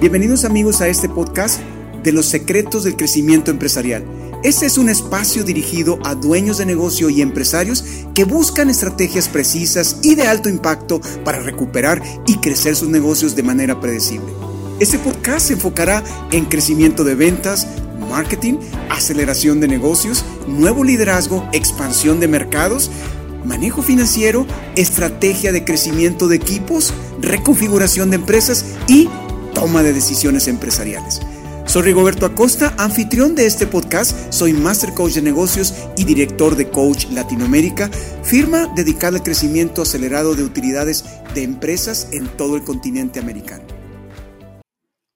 Bienvenidos amigos a este podcast de los secretos del crecimiento empresarial. Este es un espacio dirigido a dueños de negocio y empresarios que buscan estrategias precisas y de alto impacto para recuperar y crecer sus negocios de manera predecible. Este podcast se enfocará en crecimiento de ventas, marketing, aceleración de negocios, nuevo liderazgo, expansión de mercados, manejo financiero, estrategia de crecimiento de equipos, reconfiguración de empresas y toma de decisiones empresariales. Soy Rigoberto Acosta, anfitrión de este podcast, soy Master Coach de Negocios y director de Coach Latinoamérica, firma dedicada al crecimiento acelerado de utilidades de empresas en todo el continente americano.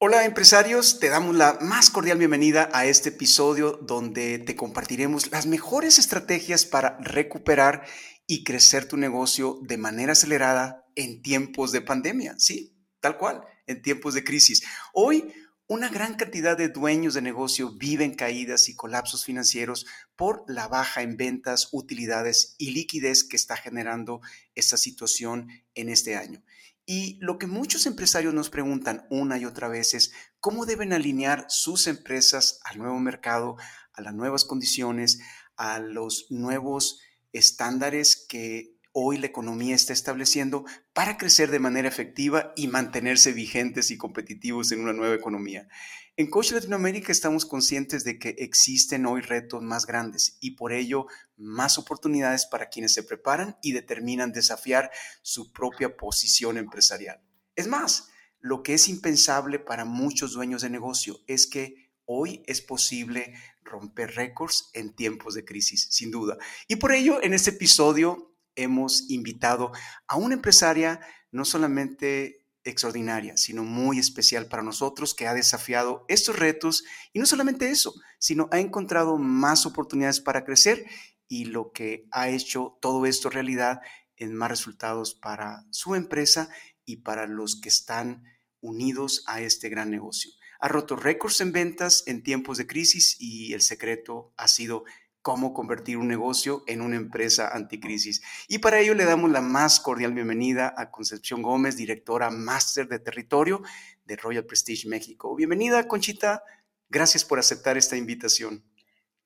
Hola empresarios, te damos la más cordial bienvenida a este episodio donde te compartiremos las mejores estrategias para recuperar y crecer tu negocio de manera acelerada en tiempos de pandemia, sí, tal cual en tiempos de crisis. Hoy, una gran cantidad de dueños de negocio viven caídas y colapsos financieros por la baja en ventas, utilidades y liquidez que está generando esta situación en este año. Y lo que muchos empresarios nos preguntan una y otra vez es cómo deben alinear sus empresas al nuevo mercado, a las nuevas condiciones, a los nuevos estándares que hoy la economía está estableciendo para crecer de manera efectiva y mantenerse vigentes y competitivos en una nueva economía. En Coach Latinoamérica estamos conscientes de que existen hoy retos más grandes y por ello más oportunidades para quienes se preparan y determinan desafiar su propia posición empresarial. Es más, lo que es impensable para muchos dueños de negocio es que hoy es posible romper récords en tiempos de crisis, sin duda. Y por ello, en este episodio hemos invitado a una empresaria no solamente extraordinaria, sino muy especial para nosotros, que ha desafiado estos retos y no solamente eso, sino ha encontrado más oportunidades para crecer y lo que ha hecho todo esto realidad en más resultados para su empresa y para los que están unidos a este gran negocio. Ha roto récords en ventas en tiempos de crisis y el secreto ha sido cómo convertir un negocio en una empresa anticrisis. Y para ello le damos la más cordial bienvenida a Concepción Gómez, directora máster de territorio de Royal Prestige México. Bienvenida, Conchita. Gracias por aceptar esta invitación.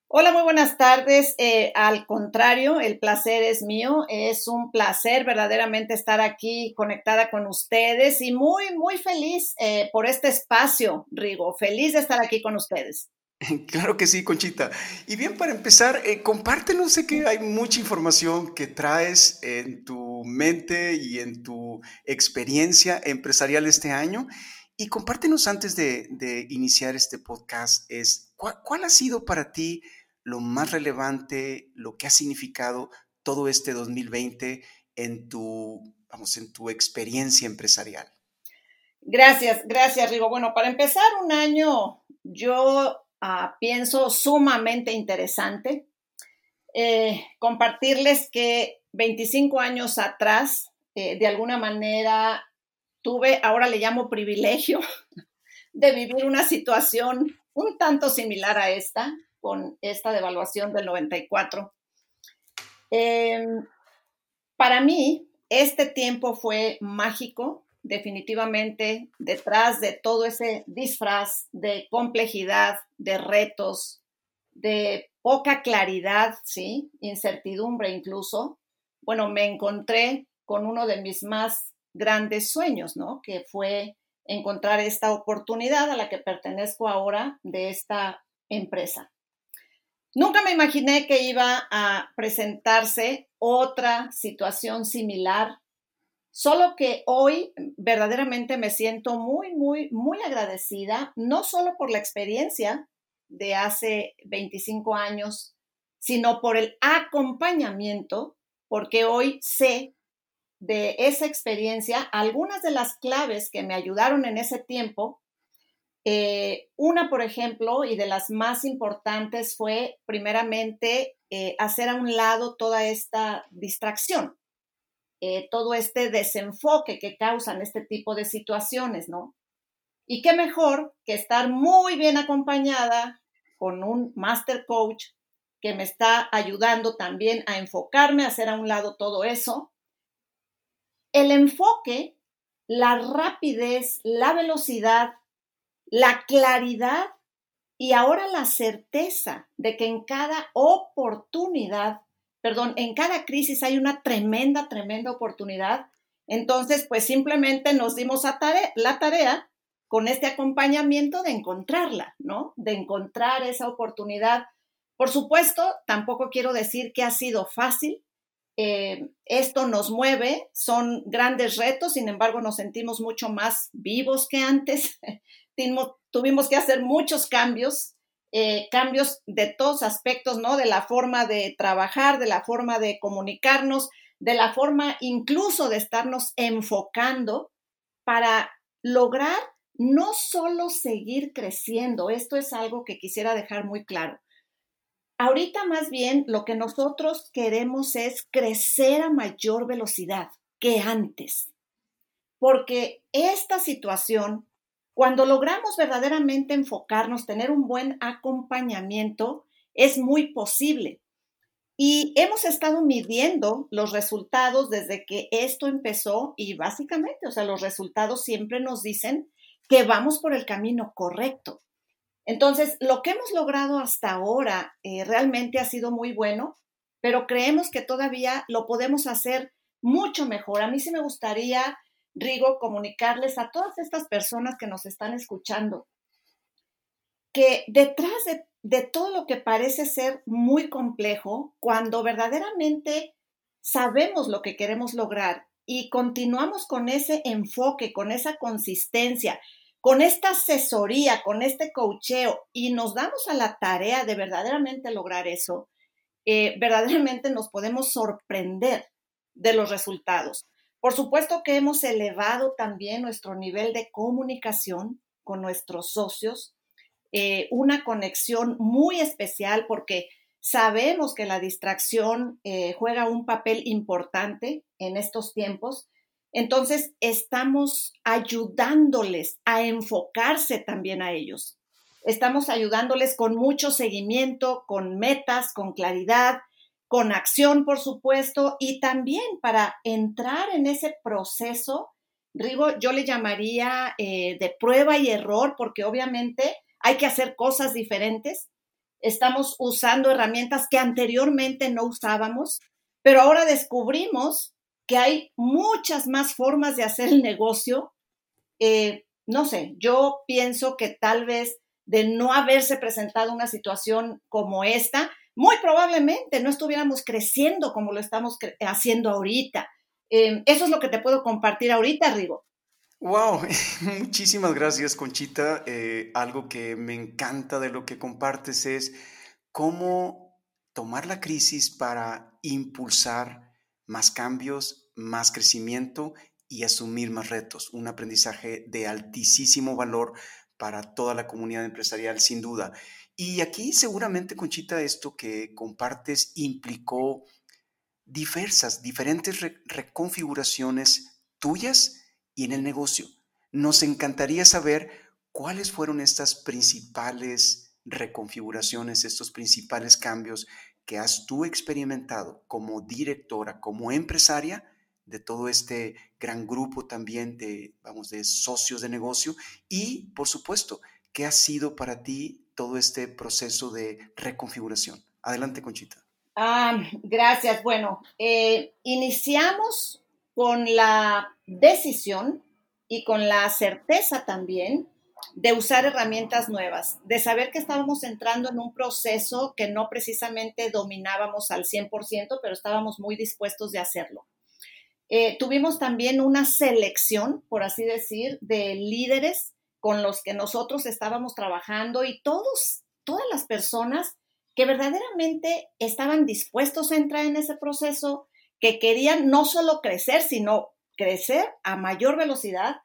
Hola, muy buenas tardes. Eh, al contrario, el placer es mío. Es un placer verdaderamente estar aquí conectada con ustedes y muy, muy feliz eh, por este espacio, Rigo. Feliz de estar aquí con ustedes. Claro que sí, Conchita. Y bien, para empezar, eh, compártenos, sé que hay mucha información que traes en tu mente y en tu experiencia empresarial este año. Y compártenos antes de, iniciar este podcast, es, ¿cuál, ha sido para ti lo más relevante, lo que ha significado todo este 2020 en tu, vamos, en tu experiencia empresarial? Gracias, gracias, Rigo. Bueno, para empezar un año, yo Ah, pienso sumamente interesante. Eh, compartirles que 25 años atrás, eh, de alguna manera, tuve, ahora le llamo privilegio, de vivir una situación un tanto similar a esta, con esta devaluación del 94. Em, para mí, este tiempo fue mágico definitivamente detrás de todo ese disfraz de complejidad, de retos, de poca claridad, ¿sí? Incertidumbre incluso. Bueno, me encontré con uno de mis más grandes sueños, ¿no? Que fue encontrar esta oportunidad a la que pertenezco ahora de esta empresa. Nunca me imaginé que iba a presentarse otra situación similar Solo que hoy verdaderamente me siento muy, muy, muy agradecida, no solo por la experiencia de hace 25 años, sino por el acompañamiento, porque hoy sé de esa experiencia algunas de las claves que me ayudaron en ese tiempo. Eh, una, por ejemplo, y de las más importantes fue primeramente eh, hacer a un lado toda esta distracción. Eh, todo este desenfoque que causan este tipo de situaciones, ¿no? Y qué mejor que estar muy bien acompañada con un master coach que me está ayudando también a enfocarme, a hacer a un lado todo eso. El enfoque, la rapidez, la velocidad la claridad y ahora la certeza de que en cada oportunidad, perdón, en cada crisis hay una tremenda, tremenda oportunidad. Entonces, pues simplemente nos dimos la tarea con este acompañamiento de encontrarla, ¿no? De encontrar esa oportunidad. Por supuesto, tampoco quiero decir que ha sido fácil. Eh, esto nos mueve, son grandes retos, sin embargo, nos sentimos mucho más vivos que antes. Tuvimos que hacer muchos cambios, eh, cambios de todos aspectos, ¿no? De la forma de trabajar, de la forma de comunicarnos, de la forma incluso de estarnos enfocando para lograr no solo seguir creciendo, esto es algo que quisiera dejar muy claro. Ahorita más bien lo que nosotros queremos es crecer a mayor velocidad que antes, porque esta situación, cuando logramos verdaderamente enfocarnos, tener un buen acompañamiento, es muy posible. Y hemos estado midiendo los resultados desde que esto empezó y básicamente, o sea, los resultados siempre nos dicen que vamos por el camino correcto. Entonces, lo que hemos logrado hasta ahora eh, realmente ha sido muy bueno, pero creemos que todavía lo podemos hacer mucho mejor. A mí sí me gustaría, Rigo, comunicarles a todas estas personas que nos están escuchando que detrás de, todo lo que parece ser muy complejo, cuando verdaderamente sabemos lo que queremos lograr y continuamos con ese enfoque, con esa consistencia, con esta asesoría, con este coacheo y nos damos a la tarea de verdaderamente lograr eso, eh, verdaderamente nos podemos sorprender de los resultados. Por supuesto que hemos elevado también nuestro nivel de comunicación con nuestros socios, eh, una conexión muy especial porque Sabemos que la distracción eh, juega un papel importante en estos tiempos. Entonces, estamos ayudándoles a enfocarse también a ellos. Estamos ayudándoles con mucho seguimiento, con metas, con claridad, con acción, por supuesto, y también para entrar en ese proceso, Rigo, yo le llamaría eh, de prueba y error, porque obviamente hay que hacer cosas diferentes, estamos usando herramientas que anteriormente no usábamos, pero ahora descubrimos que hay muchas más formas de hacer el negocio. Eh, no sé, yo pienso que tal vez de no haberse presentado una situación como esta, muy probablemente no estuviéramos creciendo como lo estamos haciendo ahorita. Eh, eso es lo que te puedo compartir ahorita, Rigo. Wow, muchísimas gracias Conchita. Eh, algo que me encanta de lo que compartes es cómo tomar la crisis para impulsar más cambios, más crecimiento y asumir más retos. Un aprendizaje de altísimo valor para toda la comunidad empresarial, sin duda. Y aquí seguramente, Conchita, esto que compartes implicó diversas, diferentes reconfiguraciones tuyas y en el negocio. Nos encantaría saber cuáles fueron estas principales reconfiguraciones, estos principales cambios que has tú experimentado como directora, como empresaria de todo este gran grupo también de, vamos, de socios de negocio y, por supuesto, ¿qué ha sido para ti todo este proceso de reconfiguración? Adelante, Conchita. Ah, gracias. Bueno, eh, iniciamos con la decisión y con la certeza también de usar herramientas nuevas, de saber que estábamos entrando en un proceso que no precisamente dominábamos al 100%, pero estábamos muy dispuestos de hacerlo. Eh, tuvimos también una selección, por así decir, de líderes con los que nosotros estábamos trabajando y todos, todas las personas que verdaderamente estaban dispuestos a entrar en ese proceso, que querían no solo crecer, sino crecer a mayor velocidad.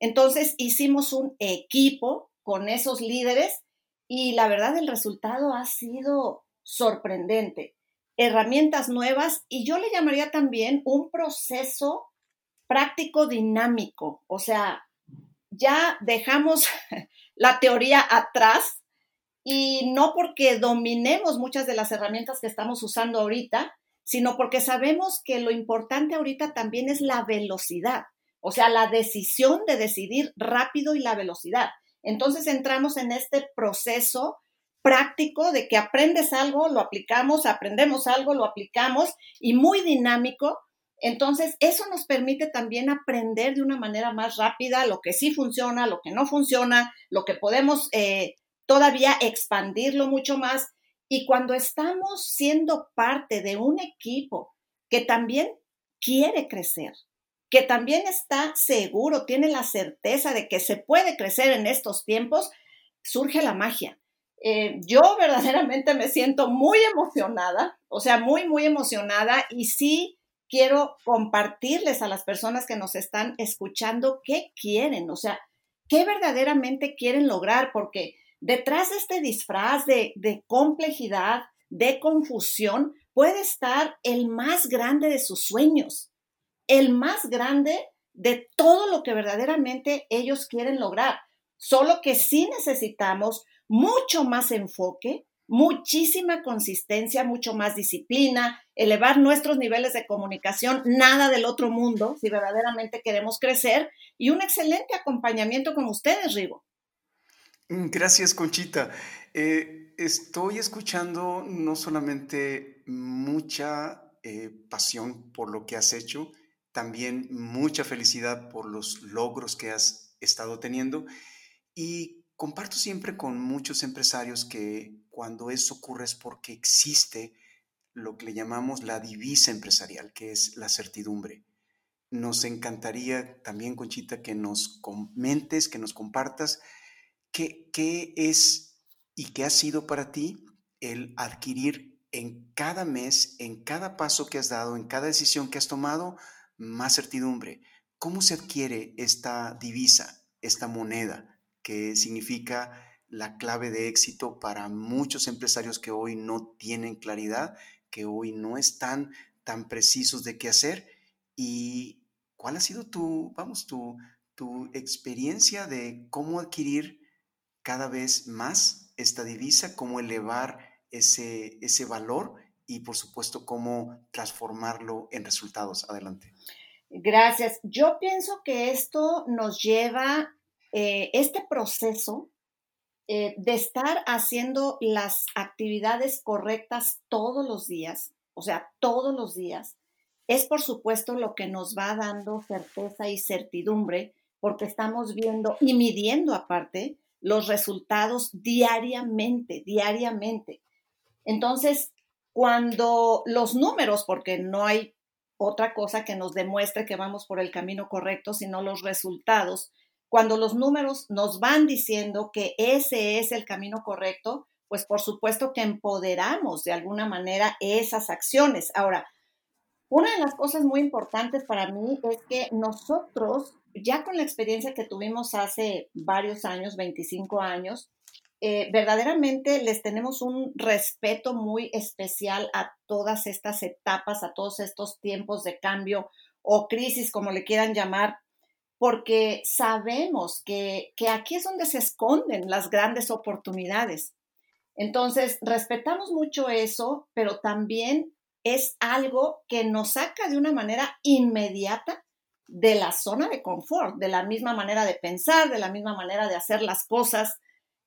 Entonces hicimos un equipo con esos líderes y la verdad el resultado ha sido sorprendente. Herramientas nuevas y yo le llamaría también un proceso práctico dinámico. O sea, ya dejamos la teoría atrás y no porque dominemos muchas de las herramientas que estamos usando ahorita, sino porque sabemos que lo importante ahorita también es la velocidad, o sea, la decisión de decidir rápido y la velocidad. Entonces entramos en este proceso práctico de que aprendes algo, lo aplicamos, aprendemos algo, lo aplicamos y muy dinámico. Entonces, eso nos permite también aprender de una manera más rápida lo que sí funciona, lo que no funciona, lo que podemos eh, todavía expandirlo mucho más. Y cuando estamos siendo parte de un equipo que también quiere crecer, que también está seguro, tiene la certeza de que se puede crecer en estos tiempos, surge la magia. Eh, yo verdaderamente me siento muy emocionada, o sea, muy, muy emocionada y sí quiero compartirles a las personas que nos están escuchando qué quieren, o sea, qué verdaderamente quieren lograr, porque detrás de este disfraz de, complejidad, de confusión, puede estar el más grande de sus sueños, el más grande de todo lo que verdaderamente ellos quieren lograr. Solo que sí necesitamos mucho más enfoque, muchísima consistencia, mucho más disciplina, elevar nuestros niveles de comunicación, nada del otro mundo, si verdaderamente queremos crecer, y un excelente acompañamiento con ustedes, Rigo. Mm, gracias, Conchita. Eh, estoy escuchando no solamente mucha eh, pasión por lo que has hecho, también mucha felicidad por los logros que has estado teniendo y comparto siempre con muchos empresarios que cuando eso ocurre es porque existe lo que le llamamos la divisa empresarial, que es la certidumbre. Nos encantaría también, Conchita, que nos comentes, que nos compartas qué, qué es y qué ha sido para ti el adquirir en cada mes, en cada paso que has dado, en cada decisión que has tomado, más certidumbre. ¿Cómo se adquiere esta divisa, esta moneda? que significa la clave de éxito para muchos empresarios que hoy no tienen claridad, que hoy no están tan precisos de qué hacer. ¿Y cuál ha sido tu, vamos, tu, tu experiencia de cómo adquirir cada vez más esta divisa, cómo elevar ese, ese valor y por supuesto cómo transformarlo en resultados? Adelante. Gracias. Yo pienso que esto nos lleva eh, este proceso eh, de estar haciendo las actividades correctas todos los días, o sea, todos los días, es por supuesto lo que nos va dando certeza y certidumbre, porque estamos viendo y midiendo aparte los resultados diariamente, diariamente. Entonces, cuando los números, porque no hay otra cosa que nos demuestre que vamos por el camino correcto, sino los resultados, cuando los números nos van diciendo que ese es el camino correcto, pues por supuesto que empoderamos de alguna manera esas acciones. Ahora, una de las cosas muy importantes para mí es que nosotros, ya con la experiencia que tuvimos hace varios años, 25 años, eh, verdaderamente les tenemos un respeto muy especial a todas estas etapas, a todos estos tiempos de cambio o crisis, como le quieran llamar, porque sabemos que, aquí es donde se esconden las grandes oportunidades. Entonces, respetamos mucho eso, pero también es algo que nos saca de una manera inmediata de la zona de confort, de la misma manera de pensar, de la misma manera de hacer las cosas.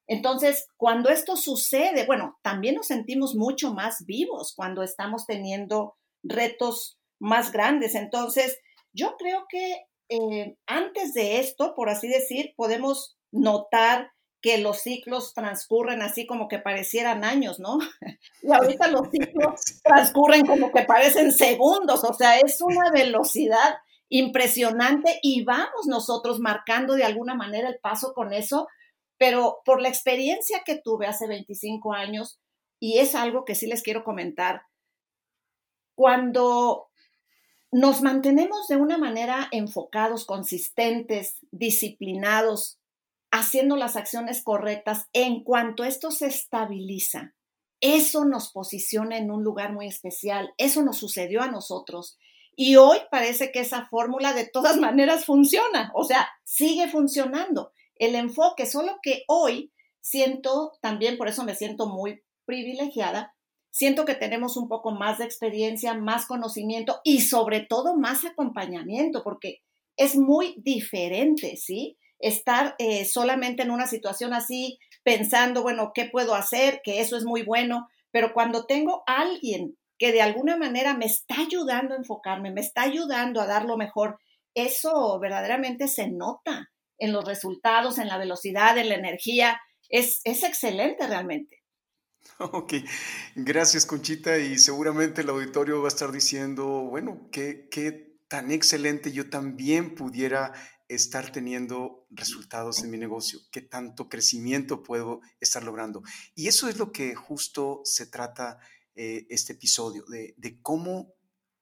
Entonces, cuando esto sucede, bueno, también nos sentimos mucho más vivos cuando estamos teniendo retos más grandes. Entonces, yo creo que eh, antes de esto, por así decir, podemos notar que los ciclos transcurren así como que parecieran años, ¿no? Y ahorita los ciclos transcurren como que parecen segundos, o sea, es una velocidad impresionante y vamos nosotros marcando de alguna manera el paso con eso, pero por la experiencia que tuve hace 25 años, y es algo que sí les quiero comentar, cuando nos mantenemos de una manera enfocados, consistentes, disciplinados, haciendo las acciones correctas en cuanto esto se estabiliza. Eso nos posiciona en un lugar muy especial. Eso nos sucedió a nosotros. Y hoy parece que esa fórmula de todas maneras funciona. O sea, sigue funcionando. El enfoque, solo que hoy siento, también por eso me siento muy privilegiada, siento que tenemos un poco más de experiencia, más conocimiento y sobre todo más acompañamiento, porque es muy diferente, ¿sí? estar eh, solamente en una situación así, pensando, bueno, ¿qué puedo hacer? Que eso es muy bueno, pero cuando tengo alguien que de alguna manera me está ayudando a enfocarme, me está ayudando a dar lo mejor, eso verdaderamente se nota en los resultados, en la velocidad, en la energía. Es, es excelente realmente. Ok, gracias Conchita y seguramente el auditorio va a estar diciendo, bueno, qué, qué tan excelente yo también pudiera estar teniendo resultados en mi negocio, qué tanto crecimiento puedo estar logrando. Y eso es lo que justo se trata eh, este episodio, de, de cómo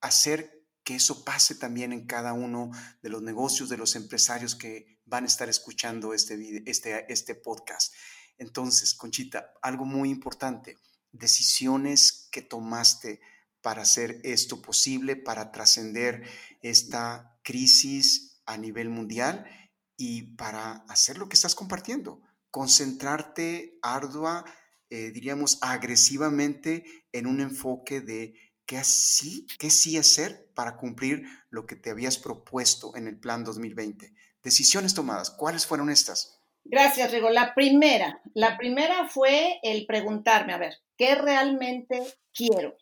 hacer que eso pase también en cada uno de los negocios, de los empresarios que van a estar escuchando este, este, este podcast. Entonces, Conchita, algo muy importante, decisiones que tomaste para hacer esto posible, para trascender esta crisis a nivel mundial y para hacer lo que estás compartiendo, concentrarte ardua, eh, diríamos agresivamente en un enfoque de qué así, qué sí hacer para cumplir lo que te habías propuesto en el plan 2020. Decisiones tomadas, ¿cuáles fueron estas? Gracias, Rigo. La primera, la primera fue el preguntarme, a ver, ¿qué realmente quiero?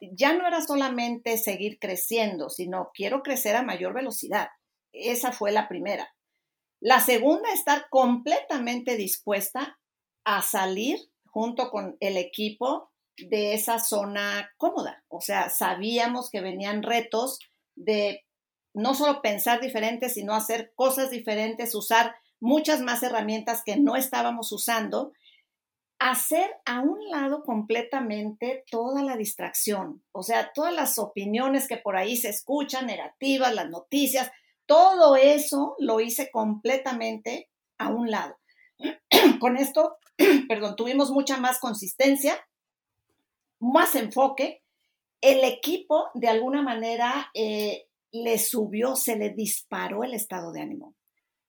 Ya no era solamente seguir creciendo, sino quiero crecer a mayor velocidad. Esa fue la primera. La segunda, estar completamente dispuesta a salir junto con el equipo de esa zona cómoda. O sea, sabíamos que venían retos de no solo pensar diferente, sino hacer cosas diferentes, usar muchas más herramientas que no estábamos usando, hacer a un lado completamente toda la distracción, o sea, todas las opiniones que por ahí se escuchan, negativas, las noticias, todo eso lo hice completamente a un lado. Con esto, perdón, tuvimos mucha más consistencia, más enfoque. El equipo, de alguna manera, eh, le subió, se le disparó el estado de ánimo.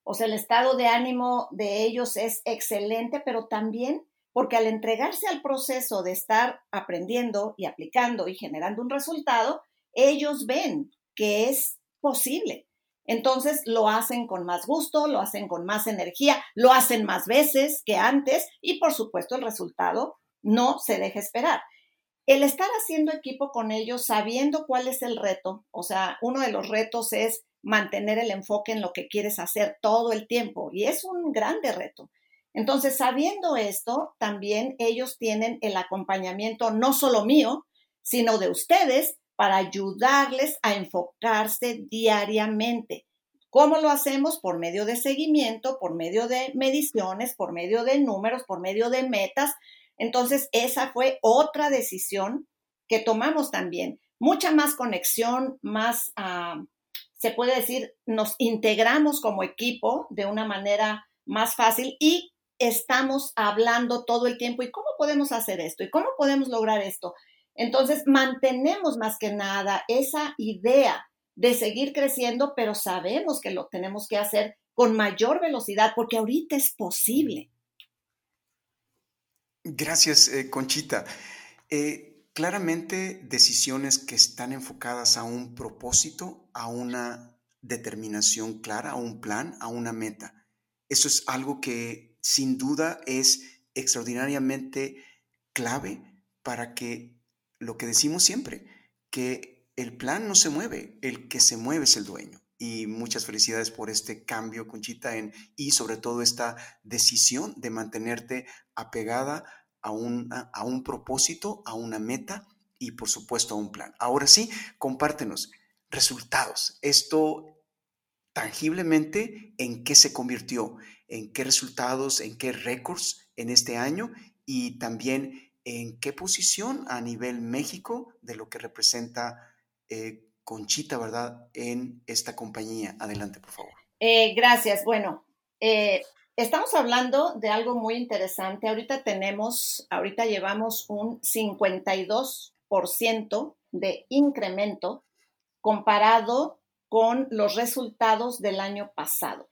O sea, el estado de ánimo de ellos es excelente, pero también porque al entregarse al proceso de estar aprendiendo y aplicando y generando un resultado, ellos ven que es posible. Entonces lo hacen con más gusto, lo hacen con más energía, lo hacen más veces que antes y por supuesto el resultado no se deja esperar. El estar haciendo equipo con ellos, sabiendo cuál es el reto, o sea, uno de los retos es mantener el enfoque en lo que quieres hacer todo el tiempo y es un grande reto. Entonces, sabiendo esto, también ellos tienen el acompañamiento no solo mío, sino de ustedes para ayudarles a enfocarse diariamente. ¿Cómo lo hacemos? Por medio de seguimiento, por medio de mediciones, por medio de números, por medio de metas. Entonces, esa fue otra decisión que tomamos también. Mucha más conexión, más ah, se puede decir, nos integramos como equipo de una manera más fácil y estamos hablando todo el tiempo y cómo podemos hacer esto y cómo podemos lograr esto. Entonces, mantenemos más que nada esa idea de seguir creciendo, pero sabemos que lo tenemos que hacer con mayor velocidad porque ahorita es posible. Gracias, eh, Conchita. Eh, claramente decisiones que están enfocadas a un propósito, a una determinación clara, a un plan, a una meta. Eso es algo que sin duda es extraordinariamente clave para que lo que decimos siempre, que el plan no se mueve, el que se mueve es el dueño. Y muchas felicidades por este cambio, Conchita, en, y sobre todo esta decisión de mantenerte apegada a, a un propósito, a una meta y por supuesto a un plan. Ahora sí, compártenos resultados. Esto tangiblemente en qué se convirtió, en qué resultados, en qué récords en este año y también en qué posición a nivel México de lo que representa eh, Conchita, ¿verdad? En esta compañía. Adelante, por favor. Eh, gracias. Bueno, eh, Estamos hablando de algo muy interesante. Ahorita tenemos, ahorita llevamos un 52% de incremento comparado con los resultados del año pasado.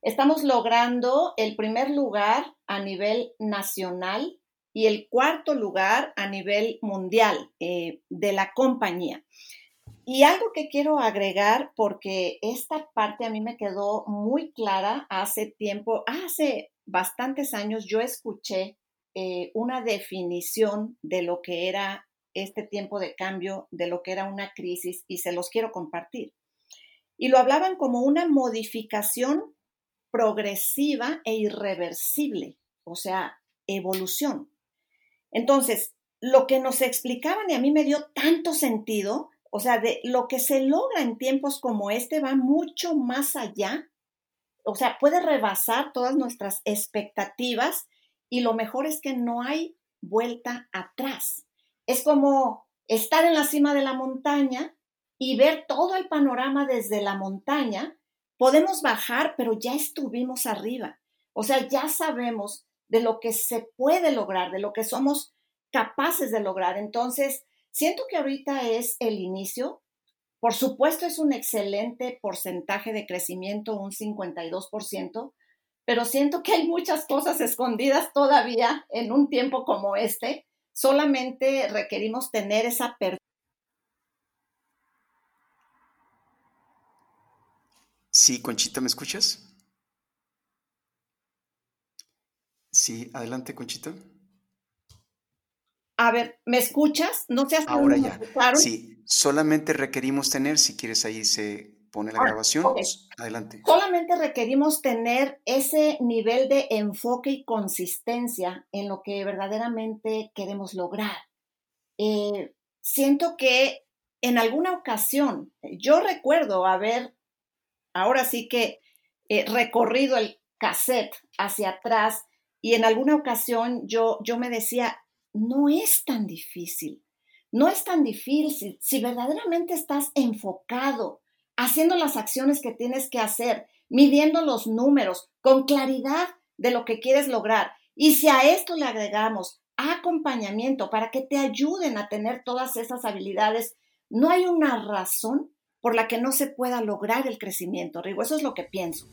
Estamos logrando el primer lugar a nivel nacional y el cuarto lugar a nivel mundial eh, de la compañía. Y algo que quiero agregar, porque esta parte a mí me quedó muy clara hace tiempo, hace bastantes años yo escuché eh, una definición de lo que era este tiempo de cambio, de lo que era una crisis, y se los quiero compartir. Y lo hablaban como una modificación progresiva e irreversible, o sea, evolución. Entonces, lo que nos explicaban y a mí me dio tanto sentido, o sea, de lo que se logra en tiempos como este va mucho más allá, o sea, puede rebasar todas nuestras expectativas y lo mejor es que no hay vuelta atrás. Es como estar en la cima de la montaña y ver todo el panorama desde la montaña. Podemos bajar, pero ya estuvimos arriba. O sea, ya sabemos de lo que se puede lograr, de lo que somos capaces de lograr. Entonces, Siento que ahorita es el inicio. Por supuesto, es un excelente porcentaje de crecimiento, un 52%, pero siento que hay muchas cosas escondidas todavía en un tiempo como este. Solamente requerimos tener esa apertura. Sí, Conchita, ¿me escuchas? Sí, adelante, Conchita. A ver, ¿me escuchas? No seas Ahora ya. Sí, solamente requerimos tener, si quieres ahí se pone la ah, grabación. Adelante. Solamente requerimos tener ese nivel de enfoque y consistencia en lo que verdaderamente queremos lograr. Eh, siento que en alguna ocasión, yo recuerdo haber, ahora sí que eh, recorrido el cassette hacia atrás y en alguna ocasión yo, yo me decía, no es tan difícil. No es tan difícil si verdaderamente estás enfocado, haciendo las acciones que tienes que hacer, midiendo los números con claridad de lo que quieres lograr. Y si a esto le agregamos acompañamiento para que te ayuden a tener todas esas habilidades, no hay una razón por la que no se pueda lograr el crecimiento, Rigo. Eso es lo que pienso.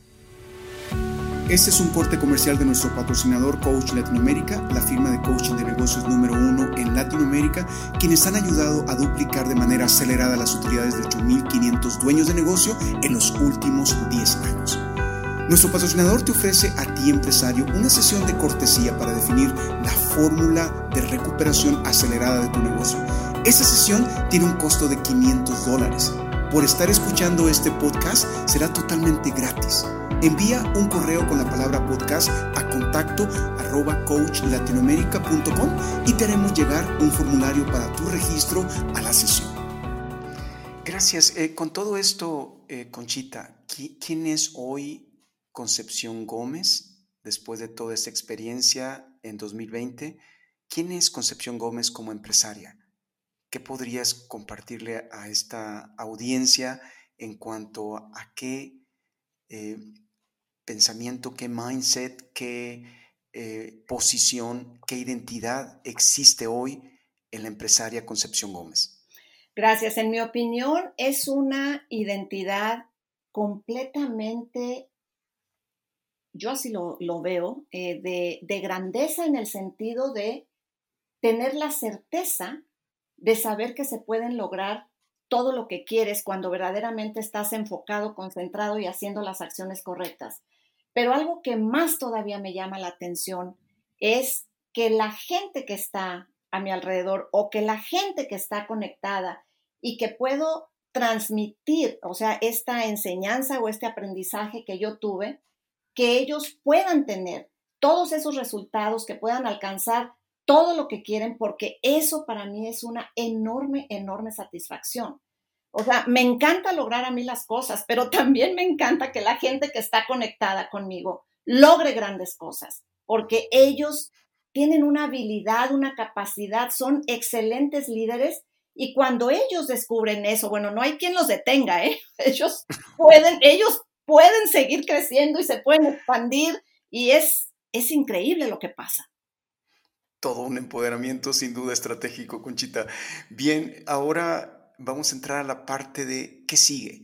Este es un corte comercial de nuestro patrocinador Coach Latinoamérica, la firma de coaching de negocios número uno en Latinoamérica, quienes han ayudado a duplicar de manera acelerada las utilidades de 8.500 dueños de negocio en los últimos 10 años. Nuestro patrocinador te ofrece a ti, empresario, una sesión de cortesía para definir la fórmula de recuperación acelerada de tu negocio. Esta sesión tiene un costo de 500 dólares. Por estar escuchando este podcast será totalmente gratis. Envía un correo con la palabra podcast a contacto arroba coachlatinoamerica.com y te haremos llegar un formulario para tu registro a la sesión. Gracias. Eh, con todo esto, eh, Conchita, ¿quién es hoy Concepción Gómez después de toda esta experiencia en 2020? ¿Quién es Concepción Gómez como empresaria? ¿Qué podrías compartirle a esta audiencia en cuanto a qué eh, pensamiento, qué mindset, qué eh, posición, qué identidad existe hoy en la empresaria Concepción Gómez? Gracias. En mi opinión, es una identidad completamente, yo así lo, veo, eh, de, de grandeza en el sentido de tener la certeza de saber que se pueden lograr todo lo que quieres cuando verdaderamente estás enfocado, concentrado y haciendo las acciones correctas. Pero algo que más todavía me llama la atención es que la gente que está a mi alrededor o que la gente que está conectada y que puedo transmitir, o sea, esta enseñanza o este aprendizaje que yo tuve, que ellos puedan tener todos esos resultados, que puedan alcanzar todo lo que quieren, porque eso para mí es una enorme, enorme satisfacción. O sea, me encanta lograr a mí las cosas, pero también me encanta que la gente que está conectada conmigo logre grandes cosas, porque ellos tienen una habilidad, una capacidad, son excelentes líderes y cuando ellos descubren eso, bueno, no hay quien los detenga, ¿eh? Ellos pueden, ellos pueden seguir creciendo y se pueden expandir y es, es increíble lo que pasa. Todo un empoderamiento sin duda estratégico, Conchita. Bien, ahora vamos a entrar a la parte de qué sigue.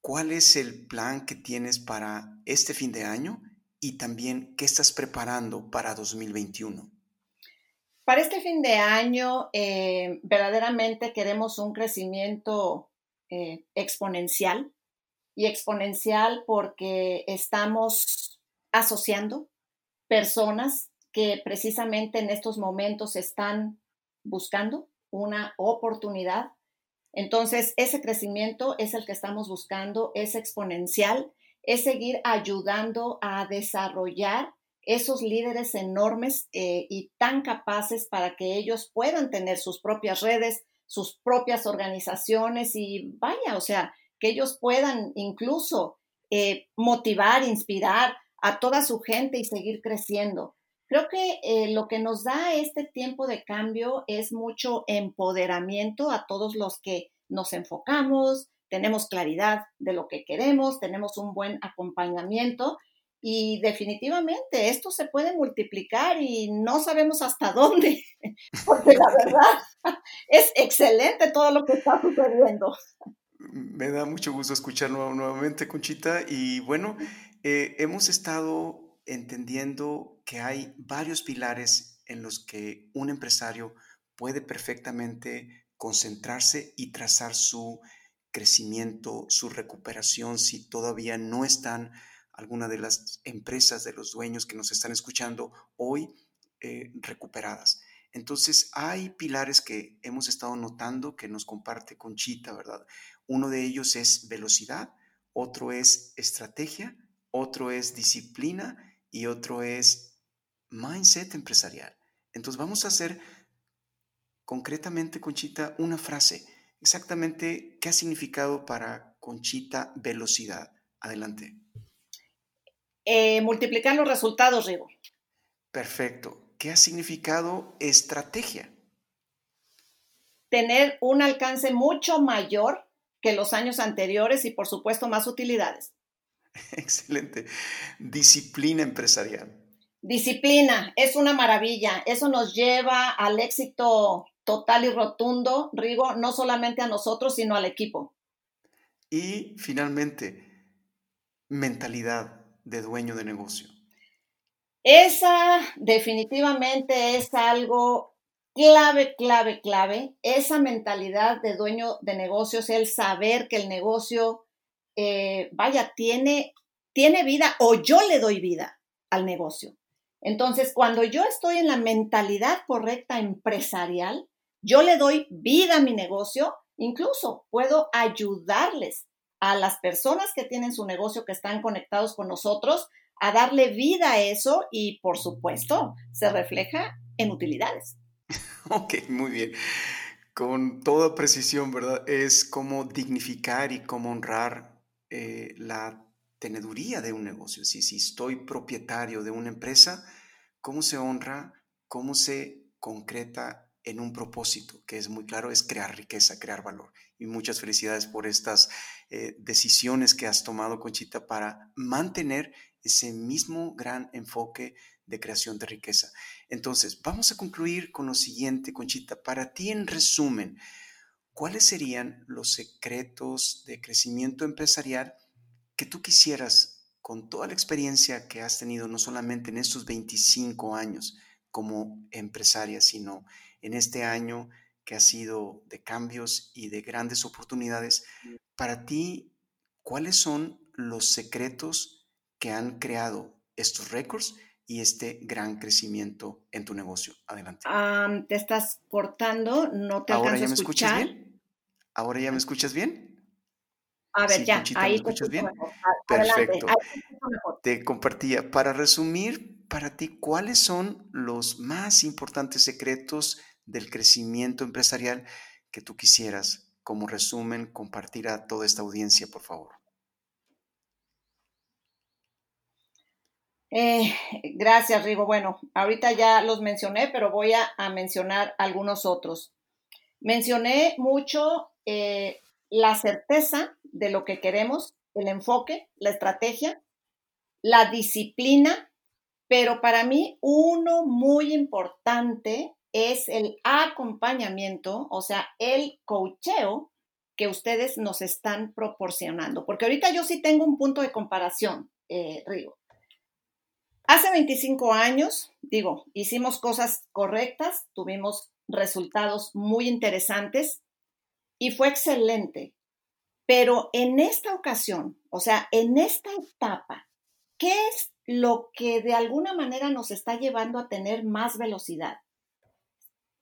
¿Cuál es el plan que tienes para este fin de año y también qué estás preparando para 2021? Para este fin de año, eh, verdaderamente queremos un crecimiento eh, exponencial y exponencial porque estamos asociando personas que precisamente en estos momentos están buscando una oportunidad. Entonces, ese crecimiento es el que estamos buscando, es exponencial, es seguir ayudando a desarrollar esos líderes enormes eh, y tan capaces para que ellos puedan tener sus propias redes, sus propias organizaciones y vaya, o sea, que ellos puedan incluso eh, motivar, inspirar a toda su gente y seguir creciendo. Creo que eh, lo que nos da este tiempo de cambio es mucho empoderamiento a todos los que nos enfocamos, tenemos claridad de lo que queremos, tenemos un buen acompañamiento y definitivamente esto se puede multiplicar y no sabemos hasta dónde, porque la verdad es excelente todo lo que está sucediendo. Me da mucho gusto escucharlo nuevamente, Conchita. Y bueno, eh, hemos estado entendiendo que hay varios pilares en los que un empresario puede perfectamente concentrarse y trazar su crecimiento, su recuperación, si todavía no están alguna de las empresas de los dueños que nos están escuchando hoy eh, recuperadas. Entonces, hay pilares que hemos estado notando que nos comparte Conchita, ¿verdad? Uno de ellos es velocidad, otro es estrategia, otro es disciplina y otro es mindset empresarial. Entonces, vamos a hacer concretamente, Conchita, una frase. Exactamente, ¿qué ha significado para Conchita velocidad? Adelante. Eh, multiplicar los resultados, Rigo. Perfecto. ¿Qué ha significado estrategia? Tener un alcance mucho mayor que los años anteriores y por supuesto más utilidades. Excelente. Disciplina empresarial. Disciplina, es una maravilla. Eso nos lleva al éxito total y rotundo, Rigo, no solamente a nosotros, sino al equipo. Y finalmente, mentalidad de dueño de negocio? Esa definitivamente es algo clave, clave, clave. Esa mentalidad de dueño de negocios, el saber que el negocio, eh, vaya, tiene, tiene vida o yo le doy vida al negocio. Entonces, cuando yo estoy en la mentalidad correcta empresarial, yo le doy vida a mi negocio, incluso puedo ayudarles a las personas que tienen su negocio, que están conectados con nosotros, a darle vida a eso y, por supuesto, se refleja en utilidades. Ok, muy bien. Con toda precisión, ¿verdad? Es cómo dignificar y cómo honrar eh, la teneduría de un negocio. Si, si estoy propietario de una empresa, ¿cómo se honra? ¿Cómo se concreta en un propósito, que es muy claro, es crear riqueza, crear valor. Y muchas felicidades por estas eh, decisiones que has tomado, Conchita, para mantener ese mismo gran enfoque de creación de riqueza. Entonces, vamos a concluir con lo siguiente, Conchita. Para ti, en resumen, ¿cuáles serían los secretos de crecimiento empresarial que tú quisieras, con toda la experiencia que has tenido, no solamente en estos 25 años como empresaria, sino en este año que ha sido de cambios y de grandes oportunidades, para ti, ¿cuáles son los secretos que han creado estos récords y este gran crecimiento en tu negocio? Adelante. te estás cortando, no te ¿Ahora ya me escuchas bien? ¿Ahora ya me escuchas bien? A ver, ya, ahí ¿me escuchas bien? Perfecto. Te compartía. Para resumir, para ti, ¿cuáles son los más importantes secretos del crecimiento empresarial que tú quisieras, como resumen, compartir a toda esta audiencia, por favor? Eh, gracias, Rigo. Bueno, ahorita ya los mencioné, pero voy a, mencionar algunos otros. Mencioné mucho eh, la certeza de lo que queremos, el enfoque, la estrategia, la disciplina, pero para mí uno muy importante es el acompañamiento, o sea, el coacheo que ustedes nos están proporcionando. Porque ahorita yo sí tengo un punto de comparación, eh, Rigo. Hace 25 años, digo, hicimos cosas correctas, tuvimos resultados muy interesantes y fue excelente. Pero en esta ocasión, o sea, en esta etapa, ¿qué es lo que de alguna manera nos está llevando a tener más velocidad?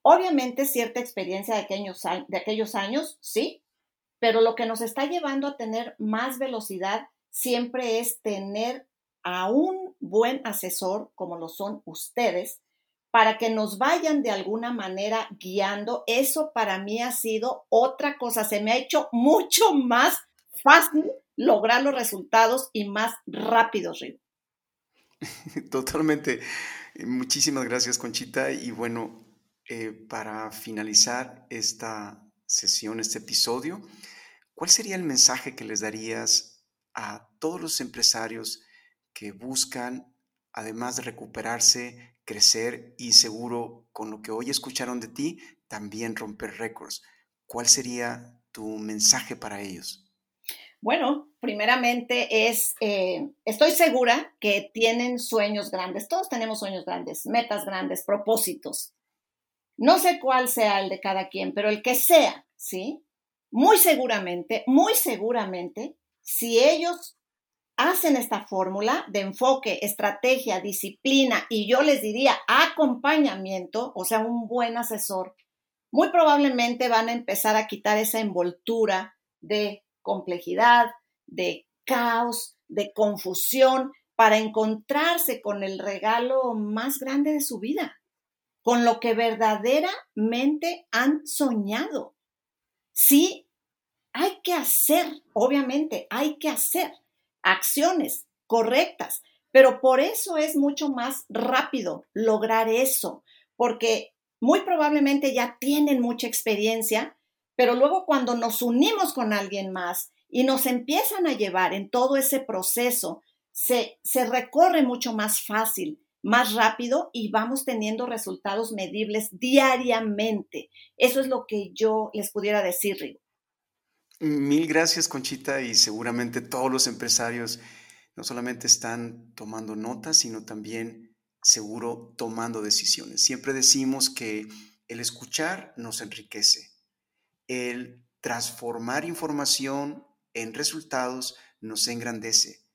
Obviamente cierta experiencia de aquellos, años, sí, pero lo que nos está llevando a tener más velocidad siempre es tener a un buen asesor, como lo son ustedes, para que nos vayan de alguna manera guiando. Eso para mí ha sido otra cosa. Se me ha hecho mucho más fácil lograr los resultados y más rápidos, Río. Totalmente. Muchísimas gracias, Conchita. Y bueno, eh, para finalizar esta sesión, este episodio, ¿cuál sería el mensaje que les darías a todos los empresarios que buscan, además de recuperarse, crecer y seguro con lo que hoy escucharon de ti, también romper récords? ¿Cuál sería tu mensaje para ellos? Bueno, primeramente es, eh, estoy segura que tienen sueños grandes, todos tenemos sueños grandes, metas grandes, propósitos. No sé cuál sea el de cada quien, pero el que sea, ¿sí? Muy seguramente, muy seguramente, si ellos hacen esta fórmula de enfoque, estrategia, disciplina y yo les diría acompañamiento, o sea, un buen asesor, muy probablemente van a empezar a quitar esa envoltura de complejidad, de caos, de confusión, para encontrarse con el regalo más grande de su vida, con lo que verdaderamente han soñado. Sí, hay que hacer, obviamente, hay que hacer acciones correctas, pero por eso es mucho más rápido lograr eso, porque muy probablemente ya tienen mucha experiencia, pero luego cuando nos unimos con alguien más y nos empiezan a llevar en todo ese proceso, se, se recorre mucho más fácil más rápido y vamos teniendo resultados medibles diariamente. Eso es lo que yo les pudiera decir, Rigo. Mil gracias, Conchita, y seguramente todos los empresarios no solamente están tomando notas, sino también seguro tomando decisiones. Siempre decimos que el escuchar nos enriquece, el transformar información en resultados nos engrandece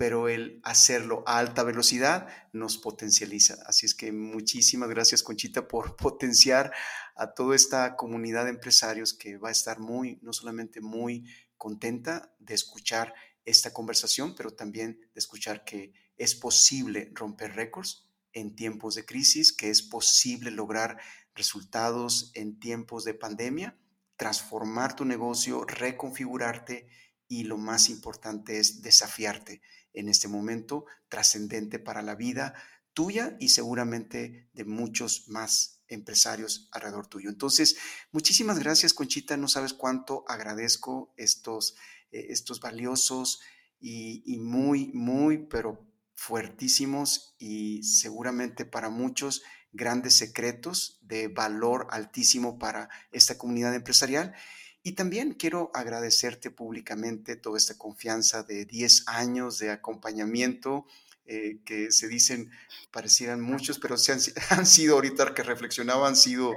pero el hacerlo a alta velocidad nos potencializa. Así es que muchísimas gracias, Conchita, por potenciar a toda esta comunidad de empresarios que va a estar muy, no solamente muy contenta de escuchar esta conversación, pero también de escuchar que es posible romper récords en tiempos de crisis, que es posible lograr resultados en tiempos de pandemia, transformar tu negocio, reconfigurarte y lo más importante es desafiarte en este momento trascendente para la vida tuya y seguramente de muchos más empresarios alrededor tuyo. Entonces, muchísimas gracias, Conchita. No sabes cuánto agradezco estos, eh, estos valiosos y, y muy, muy, pero fuertísimos y seguramente para muchos grandes secretos de valor altísimo para esta comunidad empresarial. Y también quiero agradecerte públicamente toda esta confianza de 10 años de acompañamiento, eh, que se dicen, parecieran muchos, pero se han, han, sido ahorita que reflexionaba, han sido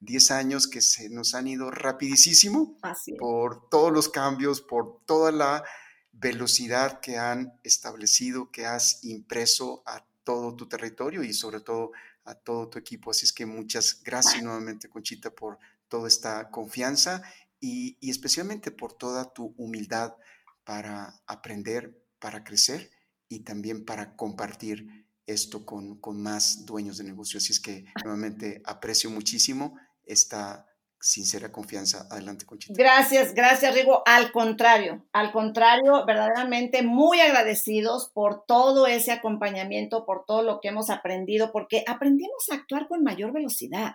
10 años que se nos han ido rapidísimo por todos los cambios, por toda la velocidad que han establecido, que has impreso a todo tu territorio y sobre todo a todo tu equipo. Así es que muchas gracias nuevamente, Conchita, por toda esta confianza y, especialmente por toda tu humildad para aprender, para crecer y también para compartir esto con, con más dueños de negocio. Así es que nuevamente aprecio muchísimo esta sincera confianza. Adelante, Conchita. Gracias, gracias, Rigo. Al contrario, al contrario, verdaderamente muy agradecidos por todo ese acompañamiento, por todo lo que hemos aprendido, porque aprendimos a actuar con mayor velocidad.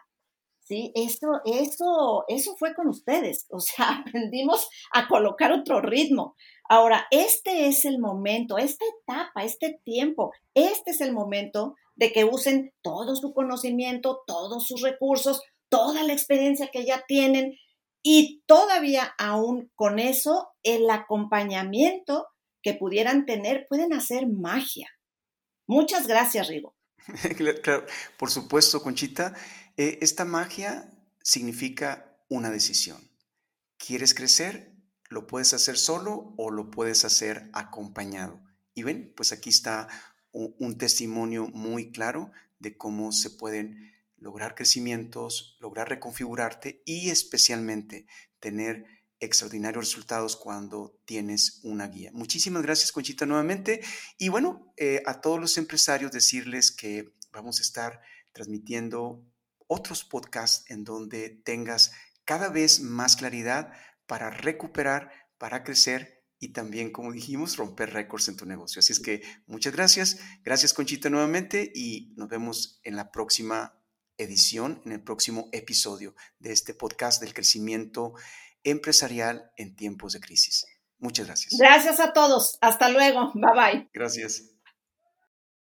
¿Sí? Eso, eso, eso fue con ustedes, o sea, aprendimos a colocar otro ritmo. Ahora, este es el momento, esta etapa, este tiempo, este es el momento de que usen todo su conocimiento, todos sus recursos, toda la experiencia que ya tienen y todavía aún con eso, el acompañamiento que pudieran tener, pueden hacer magia. Muchas gracias, Rigo. claro, por supuesto, Conchita. Eh, esta magia significa una decisión. ¿Quieres crecer? lo puedes hacer solo o lo puedes hacer acompañado. Y ven, pues aquí está un, testimonio muy claro de cómo se pueden lograr crecimientos, lograr reconfigurarte y especialmente tener extraordinarios resultados cuando tienes una guía. Muchísimas gracias, Conchita, nuevamente. Y bueno, eh, a todos los empresarios decirles que vamos a estar transmitiendo otros podcasts en donde tengas cada vez más claridad para recuperar, para crecer y también, como dijimos, romper récords en tu negocio. Así es que muchas gracias. Gracias, Conchita, nuevamente y nos vemos en la próxima edición, en el próximo episodio de este podcast del crecimiento empresarial en tiempos de crisis. Muchas gracias. Gracias a todos. Hasta luego. Bye bye. Gracias.